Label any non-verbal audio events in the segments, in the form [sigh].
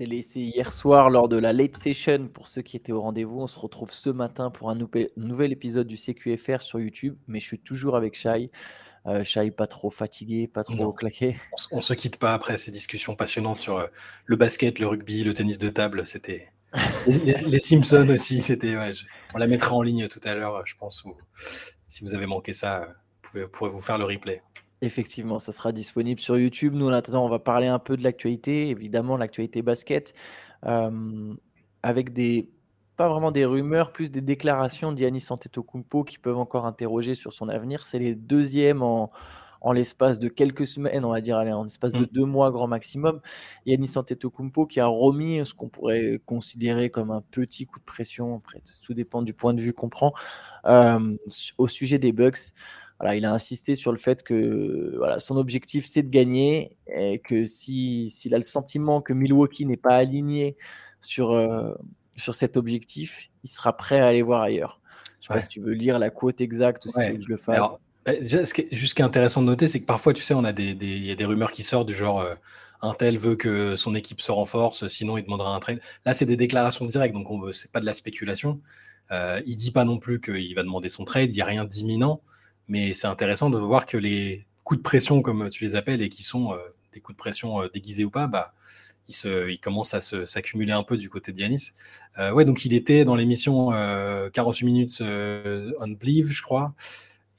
s'est laissé hier soir lors de la late session. Pour ceux qui étaient au rendez-vous, on se retrouve ce matin pour un nouvel épisode du CQFR sur YouTube. Mais je suis toujours avec Shai. Euh, Shai, pas trop fatigué, pas trop claqué. On, ne se quitte pas après ces discussions passionnantes sur euh, le basket, le rugby, le tennis de table. C'était [laughs] les, Simpsons aussi. C'était. on la mettra en ligne tout à l'heure, je pense. si vous avez manqué ça, vous pourrez vous faire le replay. Effectivement, ça sera disponible sur YouTube. Nous, maintenant, on va parler un peu de l'actualité, évidemment, l'actualité basket, avec des, pas vraiment des rumeurs, plus des déclarations d'Yannis Antetokounmpo qui peuvent encore interroger sur son avenir. C'est les deuxièmes en, en l'espace de quelques semaines, on va dire, allez, en l'espace de mmh. deux mois grand maximum. Yannis Antetokounmpo qui a remis ce qu'on pourrait considérer comme un petit coup de pression, après, tout dépend du point de vue qu'on prend, au sujet des Bucks il a insisté sur le fait que voilà, son objectif c'est de gagner et que s'il si, a le sentiment que Milwaukee n'est pas aligné sur, euh, sur cet objectif, il sera prêt à aller voir ailleurs. Je ne sais pas si tu veux lire la quote exacte ou si tu veux que je le fasse. Bah, ce qui est, intéressant de noter, c'est que parfois, tu sais, on a des, des, y a des rumeurs qui sortent du genre euh, un tel veut que son équipe se renforce, sinon il demandera un trade. Là, c'est des déclarations directes, donc ce n'est pas de la spéculation. Euh, il dit pas non plus qu'il va demander son trade, il n'y a rien d'imminent. Mais c'est intéressant de voir que les coups de pression, comme tu les appelles, et qui sont euh, des coups de pression euh, déguisés ou pas, bah, ils, commencent à s'accumuler un peu du côté de Yanis. Euh, ouais, donc il était dans l'émission 48 minutes on Believe, je crois.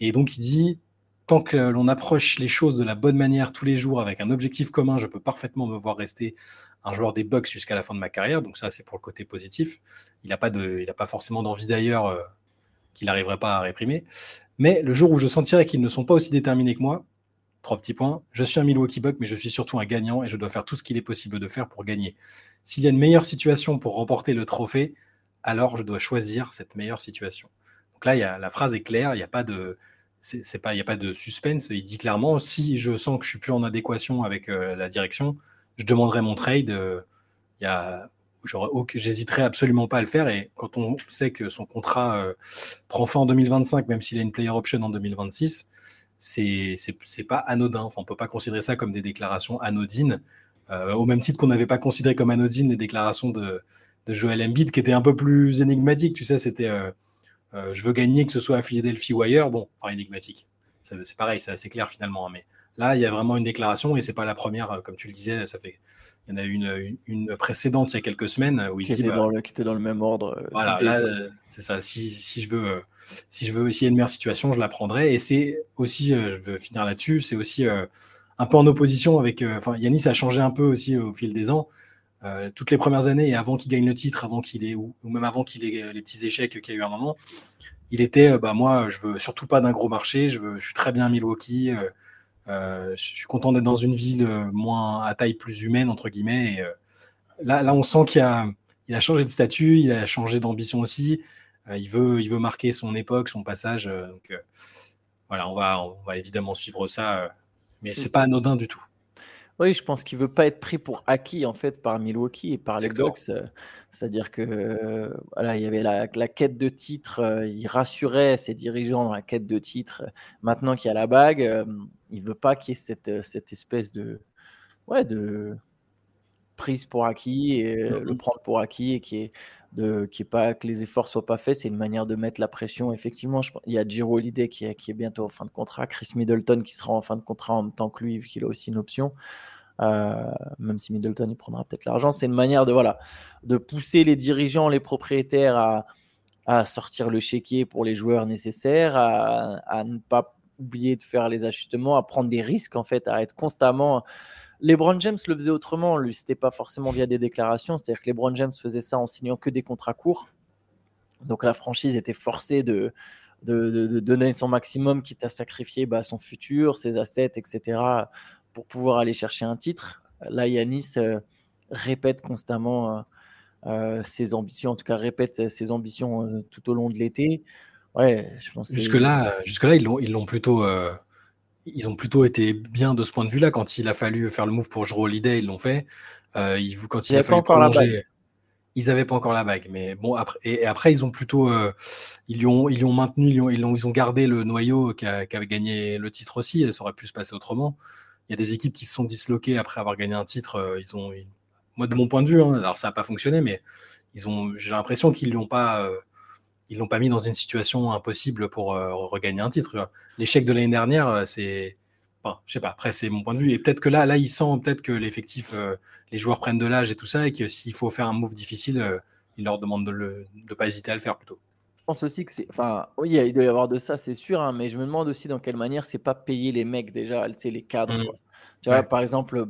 Et donc il dit tant que l'on approche les choses de la bonne manière tous les jours avec un objectif commun, je peux parfaitement me voir rester un joueur des Bucks jusqu'à la fin de ma carrière. Donc ça, c'est pour le côté positif. Il n'a pas, pas forcément d'envie d'ailleurs qu'il n'arriverait pas à réprimer. Mais le jour où je sentirai qu'ils ne sont pas aussi déterminés que moi, trois petits points, je suis un Milwaukee Buck, mais je suis surtout un gagnant et je dois faire tout ce qu'il est possible de faire pour gagner. S'il y a une meilleure situation pour remporter le trophée, alors je dois choisir cette meilleure situation. Donc là, la phrase est claire, il n'y a pas de il y a pas de suspense, il dit clairement si je sens que je suis plus en adéquation avec euh, la direction, je demanderai mon trade. Euh, j'hésiterais absolument pas à le faire. Et quand on sait que son contrat euh, prend fin en 2025, même s'il a une player option en 2026, c'est pas anodin. Enfin, on peut pas considérer ça comme des déclarations anodines, euh, au même titre qu'on n'avait pas considéré comme anodines les déclarations de, de Joel Embiid, qui étaient un peu plus énigmatiques. Tu sais, c'était euh, je veux gagner, que ce soit à Philadelphie ou ailleurs. Bon, enfin énigmatique. C'est pareil, c'est assez clair finalement. Hein, mais là, il y a vraiment une déclaration et c'est pas la première, comme tu le disais. Ça fait il y en a une, une, précédente il y a quelques semaines où il qui, était bah dans le, qui était dans le même ordre. Euh, voilà, là, euh, c'est ça. Si, si, je veux, euh, si je veux essayer une meilleure situation, je la prendrai. Et c'est aussi, je veux finir là-dessus, c'est aussi un peu en opposition avec. Enfin, Yanis a changé un peu aussi au fil des ans. toutes les premières années et avant qu'il gagne le titre, avant qu'il ait ou, même avant qu'il ait les petits échecs qu'il y a eu un moment, il était, bah moi, je veux surtout pas d'un gros marché. Je veux, je suis très bien à Milwaukee. Euh, je suis content d'être dans une ville euh, moins à taille plus humaine, entre guillemets. Et, euh, là, là, on sent qu'il a, il a changé de statut, il a changé d'ambition aussi. il, veut, il veut marquer son époque, son passage. donc, voilà, on va, on va évidemment suivre ça, mais c'est pas anodin du tout. Oui, je pense qu'il veut pas être pris pour acquis en fait par Milwaukee et par les Bucks. C'est-à-dire que voilà, il y avait la, quête de titre, il rassurait ses dirigeants dans la quête de titre. Maintenant qu'il y a la bague, il veut pas qu'il y ait cette, cette espèce de, ouais, de prise pour acquis et mmh le prendre pour acquis et qui est de qui est pas que les efforts soient pas faits, c'est une manière de mettre la pression. Effectivement, je, il y a Giro Holiday qui est, qui est bientôt en fin de contrat, Chris Middleton qui sera en fin de contrat en même temps que lui, vu qu'il a aussi une option. Euh, même si Middleton il prendra peut-être l'argent, c'est une manière de voilà de pousser les dirigeants, les propriétaires à, sortir le chéquier pour les joueurs nécessaires, à, à ne pas oublier de faire les ajustements, à prendre des risques en fait, à être constamment. LeBron James le faisait autrement, lui, c'était pas forcément via des déclarations, c'est-à-dire que LeBron James faisait ça en signant que des contrats courts. Donc la franchise était forcée de, de, donner son maximum, quitte à sacrifier bah, son futur, ses assets, etc., pour pouvoir aller chercher un titre. Là, Yanis euh, répète constamment euh, euh, ses ambitions, en tout cas répète ses ambitions tout au long de l'été. Ouais, je pense jusque-là, jusque-là, ils l'ont, ils l'ont plutôt, ils ont plutôt été bien de ce point de vue-là. Quand il a fallu faire le move pour Jero Holiday, ils l'ont fait. Euh, ils, quand il, a fallu prolonger, ils n'avaient pas encore la bague. Mais bon, après, et, après, ils ont plutôt, euh, ils ont, ils ont maintenu, ils ont, ils ont, ils ont gardé le noyau qui, a, qui, avait gagné le titre aussi. Et ça aurait pu se passer autrement. Il y a des équipes qui se sont disloquées après avoir gagné un titre. ils ont, moi, de mon point de vue, hein, alors ça n'a pas fonctionné, mais ils ont, j'ai l'impression qu'ils l'ont pas, euh, ils l'ont pas mis dans une situation impossible pour euh, regagner un titre. L'échec de l'année dernière, euh, c'est, enfin, je sais pas. Après, c'est mon point de vue. Et peut-être que là, là, ils sentent peut-être que l'effectif, les joueurs prennent de l'âge et tout ça, et que s'il faut faire un move difficile, ils leur demandent de ne pas hésiter à le faire plutôt. Pense aussi que c'est, enfin, oui, il doit y avoir de ça, c'est sûr, hein, mais je me demande aussi dans quelle manière c'est pas payer les mecs déjà, les cadres. Mmh. Tu vois, par exemple,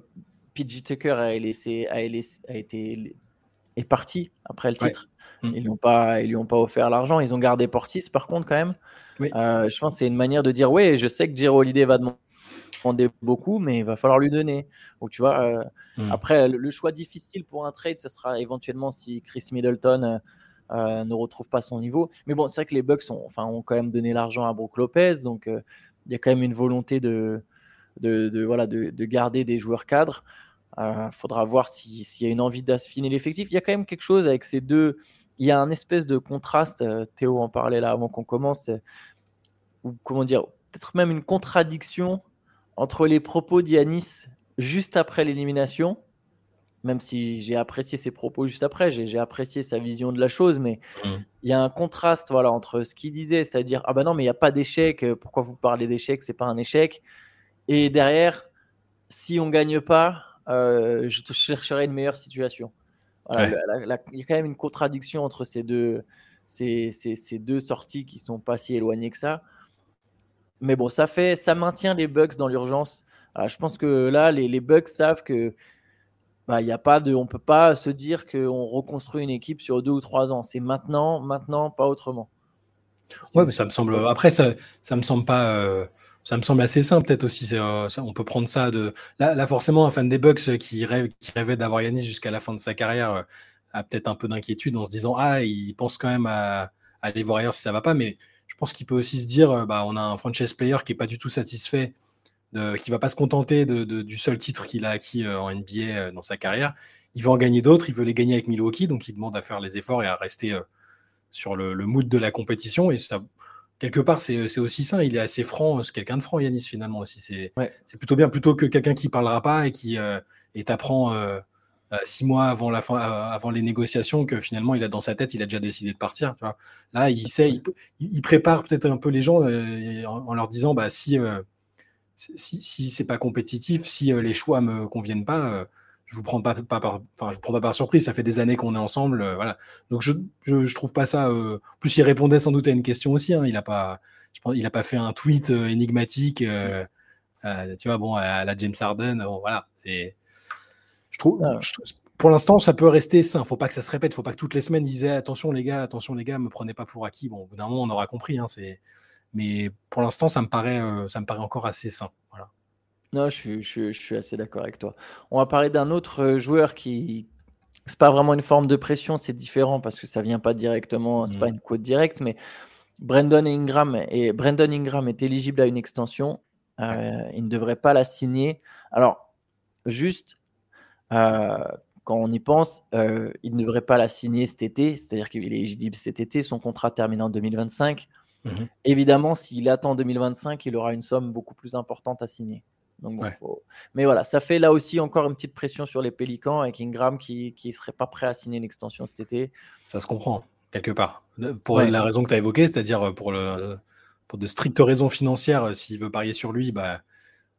PG Tucker a, laissé, a, a été est parti après le titre. Mm. Ils n'ont pas, ils lui ont pas offert l'argent. Ils ont gardé Portis par contre quand même. Euh, je pense que c'est une manière de dire ouais, je sais que Jero Holiday va demander beaucoup, mais il va falloir lui donner. Donc tu vois, euh, mm. après le, choix difficile pour un trade, ce sera éventuellement si Chris Middleton euh, ne retrouve pas son niveau. Mais bon, c'est vrai que les Bucks ont, enfin, ont quand même donné l'argent à Brook Lopez, donc il y a quand même une volonté de, de, voilà, de, garder des joueurs cadres. Il euh, faudra voir s'il y a une envie d'affiner l'effectif. Il y a quand même quelque chose avec ces deux. Il y a un espèce de contraste. Euh, Théo en parlait là avant qu'on commence. Euh, ou comment dire Peut-être même une contradiction entre les propos d'Yanis juste après l'élimination, même si j'ai apprécié ses propos juste après, j'ai apprécié sa vision de la chose, mais mmh. il y a un contraste voilà, entre ce qu'il disait, c'est-à-dire Ah ben non, mais il n'y a pas d'échec, pourquoi vous parlez d'échec C'est pas un échec. Et derrière, si on gagne pas, euh, je te chercherai une meilleure situation. il y a quand même une contradiction entre ces deux, ces, ces, deux sorties qui sont pas si éloignées que ça. Mais bon, ça fait, ça maintient les bugs dans l'urgence. je pense que là, les, les bugs savent que bah, a pas de, on peut pas se dire qu'on reconstruit une équipe sur deux ou trois ans. C'est maintenant, maintenant, pas autrement. Ouais, mais ça me semble. Après, ça, ça me semble pas. Euh, ça me semble assez simple, peut-être aussi. Euh, on peut prendre ça de. Là, forcément, un fan des Bucks euh, qui, rêve, qui rêvait d'avoir Yanis jusqu'à la fin de sa carrière a peut-être un peu d'inquiétude en se disant Ah, il pense quand même à, aller voir ailleurs si ça va pas. Mais je pense qu'il peut aussi se dire bah, on a un franchise player qui n'est pas du tout satisfait, de, qui va pas se contenter de, du seul titre qu'il a acquis en NBA dans sa carrière. Il veut en gagner d'autres, il veut les gagner avec Milwaukee, donc il demande à faire les efforts et à rester sur le, le mood de la compétition. Et ça quelque part, c'est aussi ça. Il est assez franc. C'est quelqu'un de franc, Yanis, finalement aussi. C'est plutôt bien, plutôt que quelqu'un qui parlera pas et qui euh, t'apprend euh, euh, six mois avant, la fin, avant les négociations que finalement, il a dans sa tête, il a déjà décidé de partir. Tu vois. Là, il sait, il, prépare peut-être un peu les gens en, leur disant bah, si, si, si c'est pas compétitif, si les choix me conviennent pas je vous prends pas, par, enfin, je vous prends pas par surprise. Ça fait des années qu'on est ensemble, euh, voilà. Donc je, je, trouve pas ça. Euh, plus il répondait sans doute à une question aussi. Hein. il a pas, je pense, il a pas fait un tweet euh, énigmatique. tu vois, bon, à, la James Harden. voilà, c'est. Je trouve. Ah. pour l'instant, ça peut rester sain. Faut pas que ça se répète. Faut pas que toutes les semaines ils disaient attention les gars, attention les gars, me prenez pas pour acquis. Bon, au bout d'un moment, on aura compris. Hein, c'est. Mais pour l'instant, ça me paraît, ça me paraît encore assez sain. Voilà. Non, je suis, assez d'accord avec toi. On va parler d'un autre euh, joueur qui. C'est pas vraiment une forme de pression, c'est différent parce que ça vient pas directement, c'est pas mmh. une quote directe, mais Brandon Ingram, et Brandon Ingram est éligible à une extension. Euh, il ne devrait pas la signer. Alors, juste, euh, quand on y pense, il ne devrait pas la signer cet été, c'est-à-dire qu'il est éligible cet été, son contrat termine en 2025. Mmh Évidemment, s'il attend 2025, il aura une somme beaucoup plus importante à signer. Mais voilà, ça fait là aussi encore une petite pression sur les Pélicans avec Ingram qui ne serait pas prêt à signer une extension cet été. Ça se comprend, quelque part. Pour la raison que tu as évoquée, c'est-à-dire euh, pour, le, pour de strictes raisons financières, euh, s'il veut parier sur lui, bah,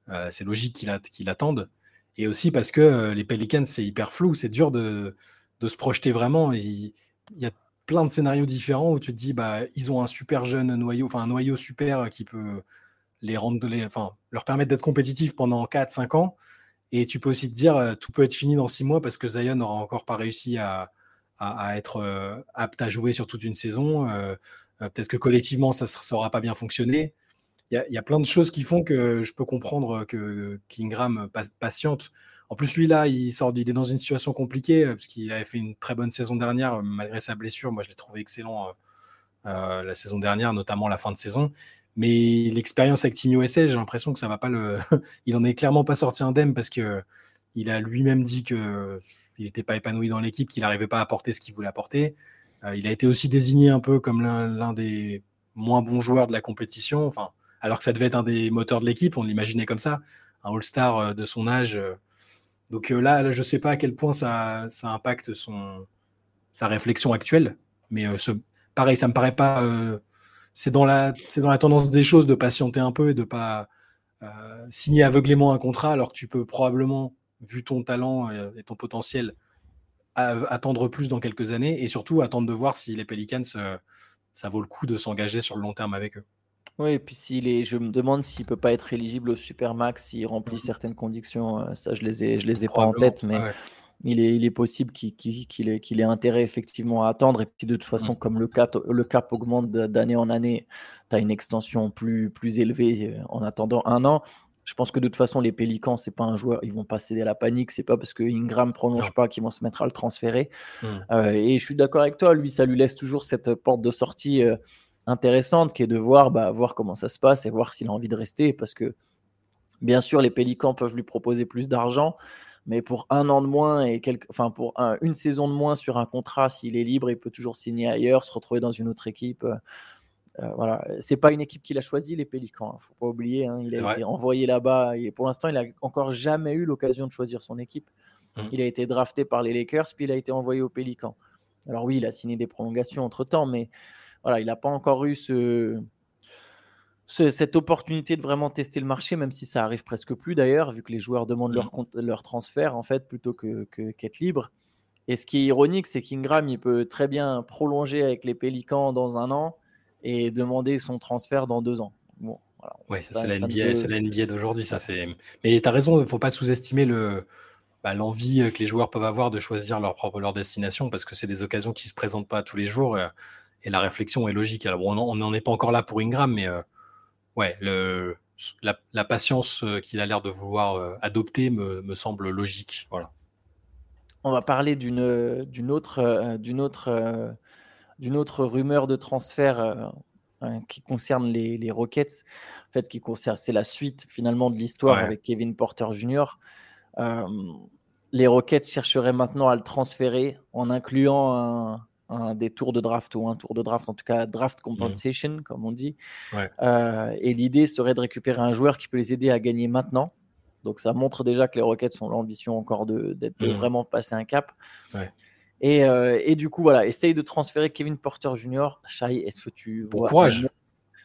euh, c'est logique qu'il qu attende. Et aussi parce que les Pelicans, c'est hyper flou, c'est dur de, de, se projeter vraiment. Il, y a plein de scénarios différents où tu te dis, bah, ils ont un super jeune noyau, enfin un noyau super qui peut les rendre, enfin, leur permettre d'être compétitifs pendant 4-5 ans. Et tu peux aussi te dire, euh, tout peut être fini dans 6 mois parce que Zion n'aura encore pas réussi à, à, être euh, apte à jouer sur toute une saison. Euh, peut-être que collectivement, ça ne saura pas bien fonctionner. Il y, a plein de choses qui font que je peux comprendre que Kingram patiente. En plus, lui, là, il, sort, il est dans une situation compliquée parce qu'il avait fait une très bonne saison dernière malgré sa blessure. Moi, je l'ai trouvé excellent la saison dernière, notamment la fin de saison. Mais l'expérience avec Team USA, j'ai l'impression que ça va pas le. [laughs] il en est clairement pas sorti indemne parce que il a lui-même dit qu'il n'était pas épanoui dans l'équipe, qu'il n'arrivait pas à apporter ce qu'il voulait apporter. Euh, il a été aussi désigné un peu comme l'un des moins bons joueurs de la compétition, alors que ça devait être un des moteurs de l'équipe, on l'imaginait comme ça, un All-Star euh, de son âge. Euh, Donc là, je ne sais pas à quel point ça, impacte sa réflexion actuelle, mais ce, pareil, ça me paraît pas. c'est dans, la, tendance des choses de patienter un peu et de pas signer aveuglément un contrat alors que tu peux probablement, vu ton talent et ton potentiel, attendre plus dans quelques années et surtout attendre de voir si les Pelicans, ça vaut le coup de s'engager sur le long terme avec eux. Oui, et puis s'il est, je me demande s'il peut pas être éligible au Supermax s'il remplit mmh certaines conditions. Ça, je les ai, je les ai pas en tête, mais il, est, il est possible qu'il ait, intérêt effectivement à attendre. Et puis de toute façon, mmh. comme le cap, le cap augmente d'année en année, tu as une extension plus, plus élevée en attendant un an. Je pense que de toute façon, les Pélicans, c'est pas un joueur, ils vont pas céder à la panique. C'est pas parce que Ingram prolonge pas qu'ils vont se mettre à le transférer. Mmh. Euh, et je suis d'accord avec toi. Lui, ça lui laisse toujours cette porte de sortie euh, intéressante, qui est de voir, bah, voir comment ça se passe et voir s'il a envie de rester. Parce que bien sûr, les Pélicans peuvent lui proposer plus d'argent, mais pour un an de moins et quelque, enfin pour une saison de moins sur un contrat, s'il est libre, il peut toujours signer ailleurs, se retrouver dans une autre équipe. Euh, euh, voilà, c'est pas une équipe qu'il a choisi les Pélicans. Hein, faut pas oublier. Hein, il a été envoyé là-bas et pour l'instant, il a encore jamais eu l'occasion de choisir son équipe. Mmh. Il a été drafté par les Lakers, puis il a été envoyé aux Pélicans. Alors oui, il a signé des prolongations entre temps, mais voilà, il n'a pas encore eu ce, cette opportunité de vraiment tester le marché, même si ça arrive presque plus d'ailleurs, vu que les joueurs demandent leur, leur transfert en fait plutôt que qu'être libre. Et ce qui est ironique, c'est qu'Ingram, il peut très bien prolonger avec les Pélicans dans un an et demander son transfert dans deux ans. Bon, ouais, ça, c'est la, NBA, d'aujourd'hui. Ça, c'est... Mais tu as raison, il ne faut pas sous-estimer le, bah, l'envie que les joueurs peuvent avoir de choisir leur propre leur destination parce que c'est des occasions qui ne se présentent pas tous les jours et, la réflexion est logique. Alors, on n'en est pas encore là pour Ingram, mais euh, ouais, le, la, patience euh, qu'il a l'air de vouloir euh, adopter me, me, semble logique. Voilà. On va parler d'une, d'une autre, d'une autre d'une autre rumeur de transfert hein, qui concerne les, Rockets. En fait, qui concerne, c'est la suite finalement de l'histoire avec Kevin Porter Jr. Euh, les Rockets chercheraient maintenant à le transférer en incluant un, des tours de draft ou un tour de draft, en tout cas draft mmh. compensation, comme on dit. Euh, et l'idée serait de récupérer un joueur qui peut les aider à gagner maintenant. Donc ça montre déjà que les Rockets ont l'ambition encore de, d'être mmh. vraiment passer un cap. Euh, et, du coup, voilà, essaye de transférer Kevin Porter Jr. Shai, est-ce que tu bon courage.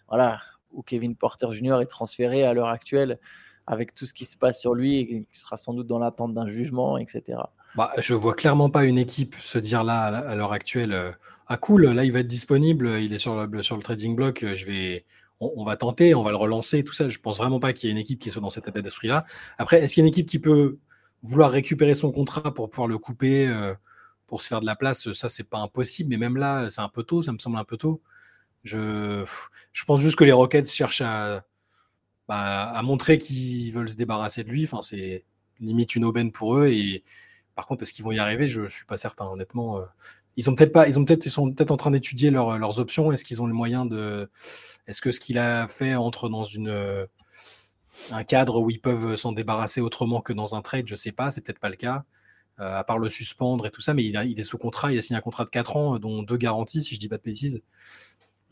Voilà, où Kevin Porter Jr. est transféré à l'heure actuelle avec tout ce qui se passe sur lui et qui sera sans doute dans l'attente d'un jugement, etc. Bah, je vois clairement pas une équipe se dire là à l'heure actuelle euh, ah cool là il va être disponible il est sur le, sur le trading block je vais on, va tenter on va le relancer tout ça je pense vraiment pas qu'il y ait une équipe qui soit dans cet état d'esprit là après est-ce qu'il y a une équipe qui peut vouloir récupérer son contrat pour pouvoir le couper euh, pour se faire de la place, ça, c'est pas impossible. Mais même là, c'est un peu tôt, ça me semble un peu tôt. Je, je pense juste que les Rockets cherchent à, bah, à montrer qu'ils veulent se débarrasser de lui. Enfin, c'est limite une aubaine pour eux. Et par contre, est-ce qu'ils vont y arriver? Je suis pas certain, honnêtement. Euh. Ils ont peut-être ils ont ils sont peut-être en train d'étudier leurs options. Est-ce qu'ils ont le moyen de, est-ce que ce qu'il a fait entre dans une un cadre où ils peuvent s'en débarrasser autrement que dans un trade? Je sais pas, c'est peut-être pas le cas. Euh, à part le suspendre et tout ça, mais il, est sous contrat, il a signé un contrat de 4 ans, dont deux garanties, si je dis pas de bêtises.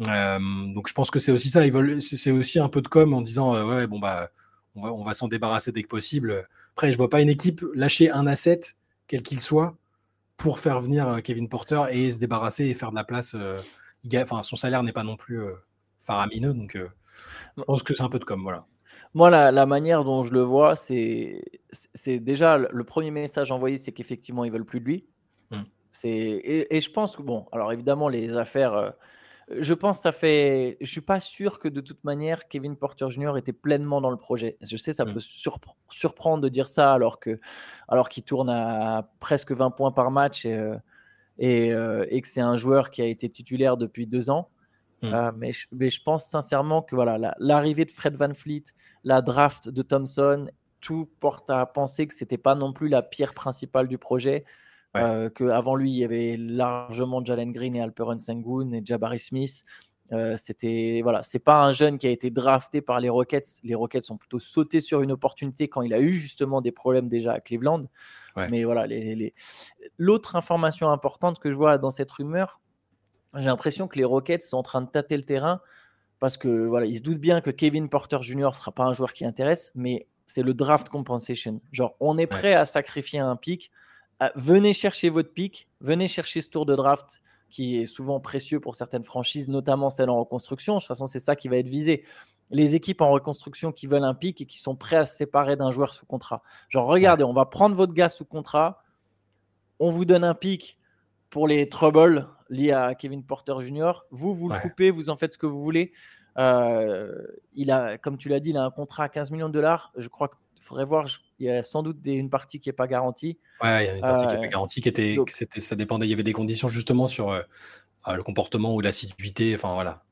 Euh, donc je pense que c'est aussi ça, c'est aussi un peu de com en disant euh, ouais bon bah on va, s'en débarrasser dès que possible. Après je vois pas une équipe lâcher un asset quel qu'il soit pour faire venir Kevin Porter et se débarrasser et faire de la place. il enfin son salaire n'est pas non plus faramineux donc je pense que c'est un peu de com voilà. Moi, la, manière dont je le vois, c'est déjà le premier message envoyé, c'est qu'effectivement, ils veulent plus de lui. Mmh. Et, et, je pense que, bon, alors évidemment, les affaires, euh, je pense que ça fait. Je suis pas sûr que de toute manière, Kevin Porter Jr. était pleinement dans le projet. Je sais, ça mmh. peut surprendre de dire ça alors qu'il alors qu'il tourne à presque 20 points par match et, euh, euh, et que c'est un joueur qui a été titulaire depuis deux ans. Mmh. Euh, mais, je, pense sincèrement que voilà, l'arrivée de Fred Van Fleet, la draft de Thompson, tout porte à penser que c'était pas non plus la pierre principale du projet. Euh, Qu'avant lui, il y avait largement Jalen Green et Alperen Sengun et Jabari Smith. Euh, c'était voilà, c'est pas un jeune qui a été drafté par les Rockets. Les Rockets sont plutôt sautés sur une opportunité quand il a eu justement des problèmes déjà à Cleveland. Mais voilà, l'autre information importante que je vois dans cette rumeur, j'ai l'impression que les Rockets sont en train de tâter le terrain parce que voilà, ils se doutent bien que Kevin Porter Jr. ne sera pas un joueur qui intéresse, mais c'est le draft compensation. Genre, on est prêt à sacrifier un pic. Venez chercher votre pic, venez chercher ce tour de draft qui est souvent précieux pour certaines franchises, notamment celles en reconstruction. De toute façon, c'est ça qui va être visé. Les équipes en reconstruction qui veulent un pic et qui sont prêts à se séparer d'un joueur sous contrat. Genre, regardez, on va prendre votre gars sous contrat, on vous donne un pic pour les troubles liés à Kevin Porter Jr. Vous, vous le coupez, vous en faites ce que vous voulez. Euh, il a, comme tu l'as dit, il a un contrat à 15 millions de dollars. Je crois qu'il faudrait voir, il y a sans doute une partie qui n'est pas garantie. Ouais, il y a une partie qui n'est pas euh, garantie, qui était, ça dépendait, il y avait des conditions justement sur euh, le comportement ou l'assiduité. Enfin voilà.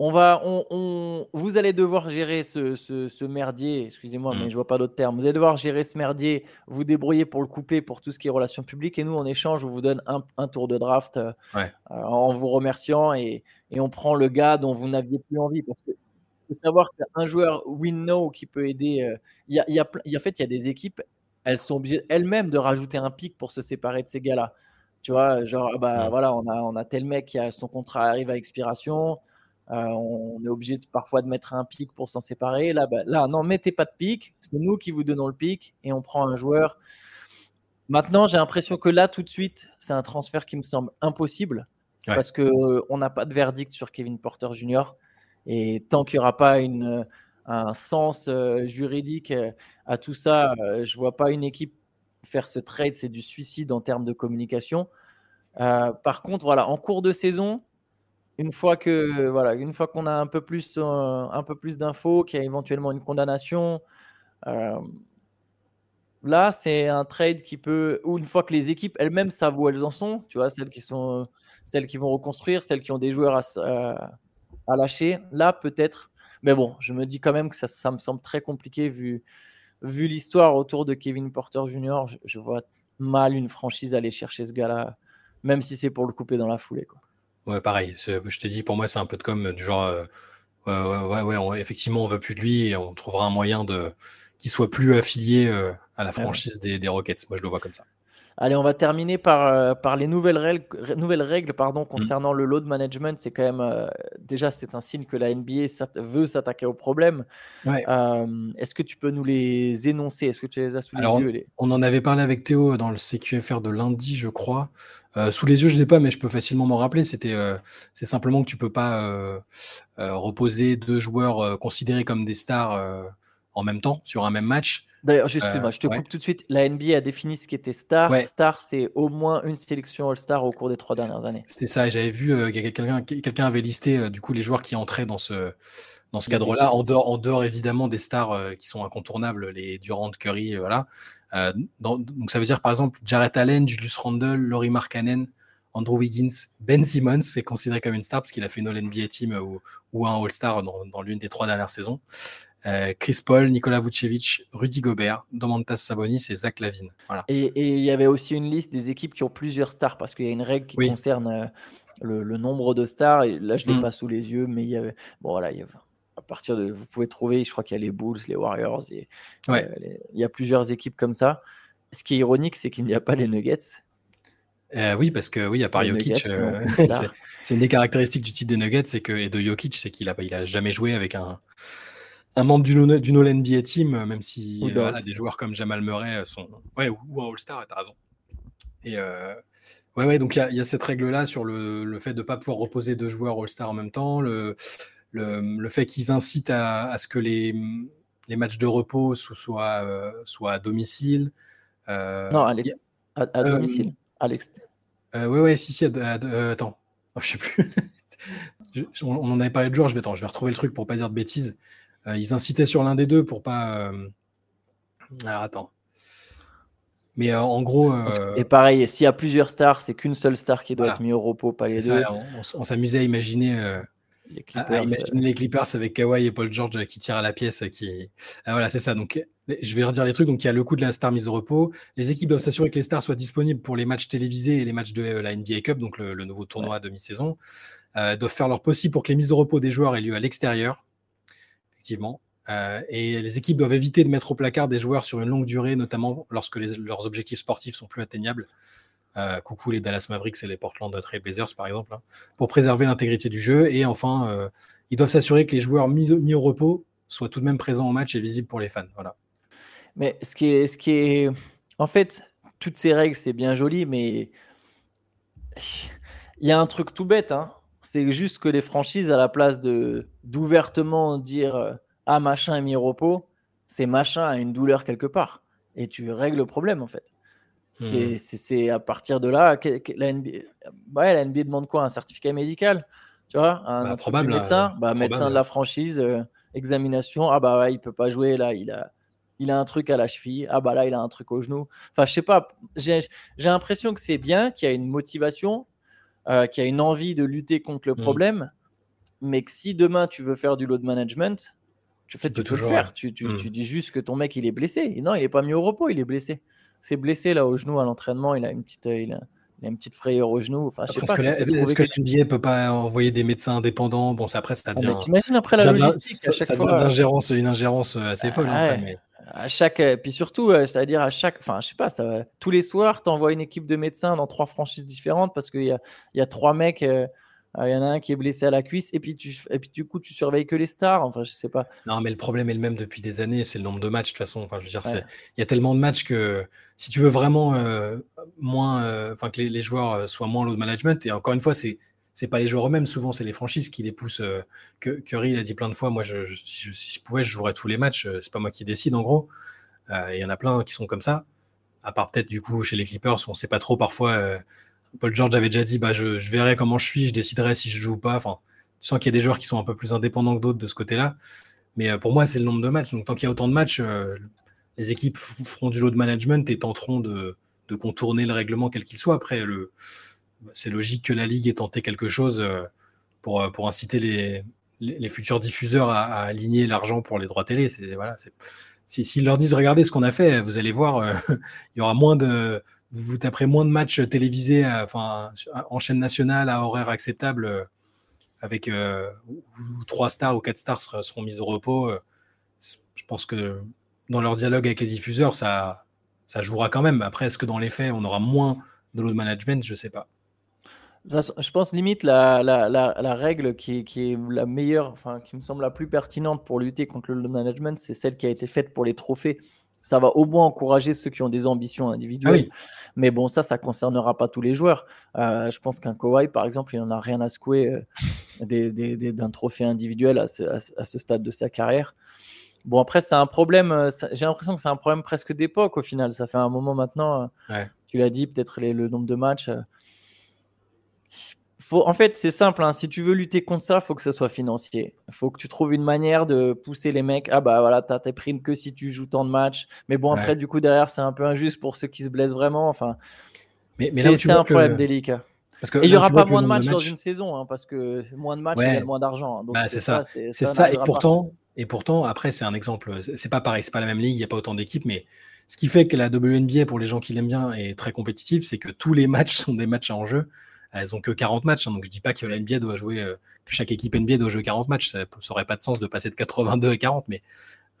On va, on, vous allez devoir gérer ce, merdier, excusez-moi, mais mmh. je vois pas d'autres termes. Vous allez devoir gérer ce merdier, vous débrouiller pour le couper pour tout ce qui est relations publiques. Et nous, en échange, on vous donne un, tour de draft euh, euh, en vous remerciant et, on prend le gars dont vous n'aviez plus envie. Parce que faut savoir qu'un joueur win-no qui peut aider. Euh, il y, a, y, a, en fait, il y a des équipes, elles sont obligées elles-mêmes de rajouter un pic pour se séparer de ces gars-là. Tu vois, genre, bah mmh. voilà, on a, on a tel mec qui a son contrat arrive à expiration. Euh, on est obligé parfois de mettre un pic pour s'en séparer. Là, bah, là, non, mettez pas de pic. C'est nous qui vous donnons le pic et on prend un joueur. Maintenant, j'ai l'impression que là, tout de suite, c'est un transfert qui me semble impossible parce qu'on n'a pas de verdict sur Kevin Porter Jr. Et tant qu'il n'y aura pas une, un sens euh, juridique euh, à tout ça, je ne vois pas une équipe faire ce trade. C'est du suicide en termes de communication. par contre, voilà, en cours de saison, une fois que voilà, une fois qu'on a un peu plus euh, un peu plus d'infos, qu'il y a éventuellement une condamnation, euh, là c'est un trade qui peut ou une fois que les équipes elles-mêmes savent où elles en sont, tu vois, celles qui sont celles qui vont reconstruire, celles qui ont des joueurs à, à lâcher, là peut-être. Mais bon, je me dis quand même que ça, ça me semble très compliqué vu vu l'histoire autour de Kevin Porter Jr. Je, je, vois mal une franchise aller chercher ce gars-là, même si c'est pour le couper dans la foulée. Quoi. Ouais, pareil. Je t'ai dit, pour moi, c'est un peu de comme du genre, euh, ouais, ouais, ouais, effectivement, on veut plus de lui et on trouvera un moyen de qu'il soit plus affilié euh, à la franchise des, des Rockets. Moi, je le vois comme ça. Allez, on va terminer par, euh, par les nouvelles règles, nouvelles règles pardon, mmh. concernant le load management. C'est quand même euh, déjà c'est un signe que la NBA veut s'attaquer au problème. Euh, est-ce que tu peux nous les énoncer? Est-ce que tu les as sous les yeux On en avait parlé avec Théo dans le CQFR de lundi, je crois. sous les yeux, je ne sais pas, mais je peux facilement m'en rappeler. C'était, c'est simplement que tu peux pas reposer deux joueurs considérés comme des stars en même temps sur un même match. D'ailleurs, excuse-moi, je te coupe tout de suite. La NBA a défini ce qui était star. Star, c'est au moins une sélection All-Star au cours des trois dernières années. C'est ça, et j'avais vu euh, que quelqu'un quelqu'un avait listé euh, du coup les joueurs qui entraient dans ce, dans ce cadre-là, en dehors, en dehors évidemment des stars euh, qui sont incontournables, les Durant, Curry, voilà. donc ça veut dire par exemple Jarrett Allen, Julius Randle, Laurie Markkanen, Andrew Wiggins, Ben Simmons, c'est considéré comme une star parce qu'il a fait une All-NBA team ou, ou un All-Star dans, dans l'une des trois dernières saisons. Euh, Chris Paul, Nicolas Vucevic, Rudy Gobert, Domantas Sabonis et Zach Lavine. Et, il y avait aussi une liste des équipes qui ont plusieurs stars parce qu'il y a une règle qui concerne euh, le, nombre de stars. Et là, je ne l'ai mm. pas sous les yeux, mais il y avait. Bon, voilà, il y à partir de. Vous pouvez trouver, je crois qu'il y a les Bulls, les Warriors. Et, euh, il y a plusieurs équipes comme ça. Ce qui est ironique, c'est qu'il n'y a pas les Nuggets. oui, parce que oui, à part Jokic, [laughs] c'est une des caractéristiques du titre des Nuggets, c'est que et de Jokic, c'est qu'il a, il a jamais joué avec un, un membre d'une du NBA team, euh, même si euh, des joueurs comme Jamal Murray euh, sont. Ouais, ou, un All-Star, t'as raison. Et ouais, ouais, donc il y, a cette règle-là sur le, fait de ne pas pouvoir reposer deux joueurs All-Star en même temps, le, le, fait qu'ils incitent à, ce que les, les matchs de repos soient, soient à domicile. non, à, à, domicile, Alex. ouais, ouais, si, si, attends, oh, [laughs] je sais plus. on, en avait parlé de jour, je vais, attends, je vais retrouver le truc pour pas dire de bêtises. Euh, ils incitaient sur l'un des deux pour pas. Euh, alors attends. Mais euh, en gros. Et pareil, s'il y a plusieurs stars, c'est qu'une seule star qui doit être mise au repos, pas les deux. on, s'amusait à imaginer. Les Clippers, les Clippers avec Kawhi et Paul George qui tirent à la pièce. Qui... Ah, voilà, c'est ça. Donc, je vais redire les trucs. Donc, il y a le coup de la star mise au repos. Les équipes doivent s'assurer que les stars soient disponibles pour les matchs télévisés et les matchs de la NBA Cup, donc le, nouveau tournoi à demi-saison. doivent faire leur possible pour que les mises au repos des joueurs aient lieu à l'extérieur effectivement. Euh, et les équipes doivent éviter de mettre au placard des joueurs sur une longue durée, notamment lorsque leurs objectifs sportifs sont plus atteignables. Euh, coucou les Dallas Mavericks et les Portland Trail Blazers, par exemple, hein, pour préserver l'intégrité du jeu. Et enfin, euh, ils doivent s'assurer que les joueurs mis, au repos soit tout de même présent au match et visible pour les fans. Voilà. Mais ce qui est, ce qui est, en fait, toutes ces règles, c'est bien joli, mais il y a un truc tout bête. Hein. C'est juste que les franchises, à la place de d'ouvertement dire euh, ah machin est mis au repos, c'est machin a une douleur quelque part et tu règles le problème en fait. C'est hmm. à partir de là, la NBA, ouais, la NBA demande quoi? Un certificat médical Tu vois? Un bah, probable, médecin, bah, médecin de la franchise, euh, examination. Ah bah ouais, il peut pas jouer là, il a, il a un truc à la cheville. Ah bah là, il a un truc au genou. Enfin, je sais pas. J'ai l'impression que c'est bien, qu'il y a une motivation, euh, qu'il y a une envie de lutter contre le hmm. problème, mais que si demain tu veux faire du load management, tu, fais, tu, peux le faire. Tu, tu, tu, dis juste que ton mec il est blessé. Et non, il est pas mis au repos, il est blessé s'est blessé là au genou à l'entraînement. Il a une petite, il a, une petite frayeur au genou. Enfin, est-ce que, l'NBA peut pas envoyer des médecins indépendants? Bon, après, ça ah, devient. T'imagines après la logistique, ça, ça devient une ingérence, une ingérence euh, assez folle. Hein, à chaque, euh, puis surtout, c'est-à-dire à chaque, enfin, je sais pas, ça, tous les soirs, tu envoies une équipe de médecins dans trois franchises différentes parce qu'il y a, y a trois mecs. Euh, il y en a un qui est blessé à la cuisse et puis, tu, et puis du coup tu surveilles que les stars. Enfin, je sais pas. Non, mais le problème est le même depuis des années, c'est le nombre de matchs de toute façon. Enfin, je veux dire, il y a tellement de matchs que si tu veux vraiment euh, moins, euh, enfin que les, joueurs euh, soient moins load management. Et encore une fois, c'est c'est pas les joueurs eux-mêmes, souvent c'est les franchises qui les poussent. que Curry l'a dit plein de fois. Moi, je, si je pouvais, je jouerais tous les matchs. C'est pas moi qui décide en gros. Il y en a plein qui sont comme ça. À part peut-être du coup chez les Clippers, on sait pas trop parfois Paul George avait déjà dit bah, je, verrai comment je suis, je déciderai si je joue ou pas. Enfin, tu sens qu'il y a des joueurs qui sont un peu plus indépendants que d'autres de ce côté-là. Mais euh, pour moi, c'est le nombre de matchs. Donc, tant qu'il y a autant de matchs, euh, les équipes feront du lot de management et tenteront de contourner le règlement quel qu'il soit. Après, le, c'est logique que la Ligue ait tenté quelque chose euh, pour, pour inciter les, futurs diffuseurs à, aligner l'argent pour les droits télé. Voilà, s'ils leur disent regardez ce qu'on a fait, vous allez voir, [laughs] il y aura moins de vous taperez moins de matchs télévisés en chaîne nationale à horaire acceptable euh, avec euh, trois stars ou quatre stars seront, mises au repos. Euh, je pense que dans leur dialogue avec les diffuseurs, ça, ça jouera quand même. Après, est-ce que dans les faits, on aura moins de load management? Je ne sais pas. Je pense limite la, la, la, règle qui, qui, est la meilleure, enfin qui me semble la plus pertinente pour lutter contre le management, c'est celle qui a été faite pour les trophées ça va au moins encourager ceux qui ont des ambitions individuelles. Ah Mais bon, ça, ça ne concernera pas tous les joueurs. Euh, je pense qu'un Kawhi, par exemple, il n'en a rien à secouer euh, d'un trophée individuel à ce, stade de sa carrière. Bon, après, c'est un problème. Euh, j'ai l'impression que c'est un problème presque d'époque au final. Ça fait un moment maintenant. Tu l'as dit, peut-être le nombre de matchs en fait, c'est simple. Hein. Si tu veux lutter contre ça, il faut que ce soit financier. Il faut que tu trouves une manière de pousser les mecs. Ah bah voilà, t'as tes primes que si tu joues tant de matchs. Mais bon, après, du coup, derrière, c'est un peu injuste pour ceux qui se blessent vraiment. Enfin, mais, mais c'est un problème délicat. Parce que, Et il n'y aura pas moins de matchs, dans une saison, hein, parce que moins de matchs, il y a moins d'argent. Hein. Bah, c'est ça. C'est ça. Et pourtant, et pourtant, après, c'est un exemple. C'est pas pareil, c'est pas la même ligue, il n'y a pas autant d'équipes, mais ce qui fait que la WNBA, pour les gens qui l'aiment bien, est très compétitive, c'est que tous les [laughs] matchs sont des matchs à enjeu. Elles ont que 40 matchs, hein, donc je dis pas que la NBA doit jouer, euh, que chaque équipe NBA doit jouer 40 matchs. Ça n'aurait pas de sens de passer de 82 à 40, mais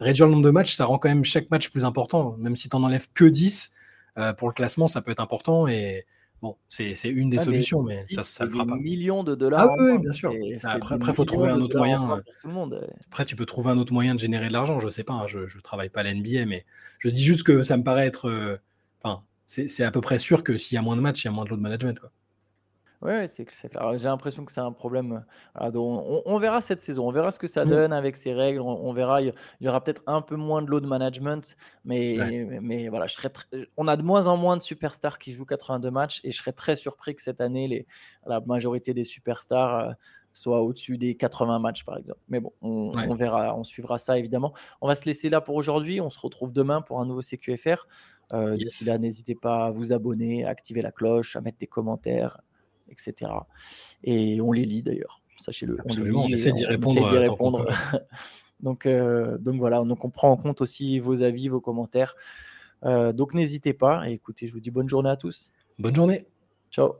réduire le nombre de matchs, ça rend quand même chaque match plus important. Même si tu n'en enlèves que 10, euh, pour le classement, ça peut être important. Et bon, c'est une des solutions, mais, ça ne le fera pas. millions de dollars. Ah oui, bien sûr. Après, il faut trouver un autre moyen. Après, tu peux trouver un autre moyen de générer de l'argent. Je sais pas, hein, je ne travaille pas à la NBA, mais je dis juste que ça me paraît être. Euh, enfin, c'est à peu près sûr que s'il y a moins de matchs, il y a moins de load management. Quoi. Oui, c'est clair. J'ai l'impression que c'est un problème. Euh, on, verra cette saison, on verra ce que ça mmh. donne avec ces règles. On, verra, il y aura peut-être un peu moins de load management, mais, mais voilà, je serais on a de moins en moins de superstars qui jouent 82 matchs et je serais très surpris que cette année, les, la majorité des superstars euh, soient au-dessus des 80 matchs, par exemple. Mais bon, on, on, verra, on suivra ça évidemment. On va se laisser là pour aujourd'hui. On se retrouve demain pour un nouveau CQFR. Euh, D'ici là, n'hésitez pas à vous abonner, à activer la cloche, à mettre des commentaires etc. Et on les lit d'ailleurs, sachez-le. On, essaie d'y répondre. [laughs] donc, euh, donc voilà, donc on prend en compte aussi vos avis, vos commentaires. Euh, donc n'hésitez pas. Et écoutez, je vous dis bonne journée à tous. Bonne journée. Ciao.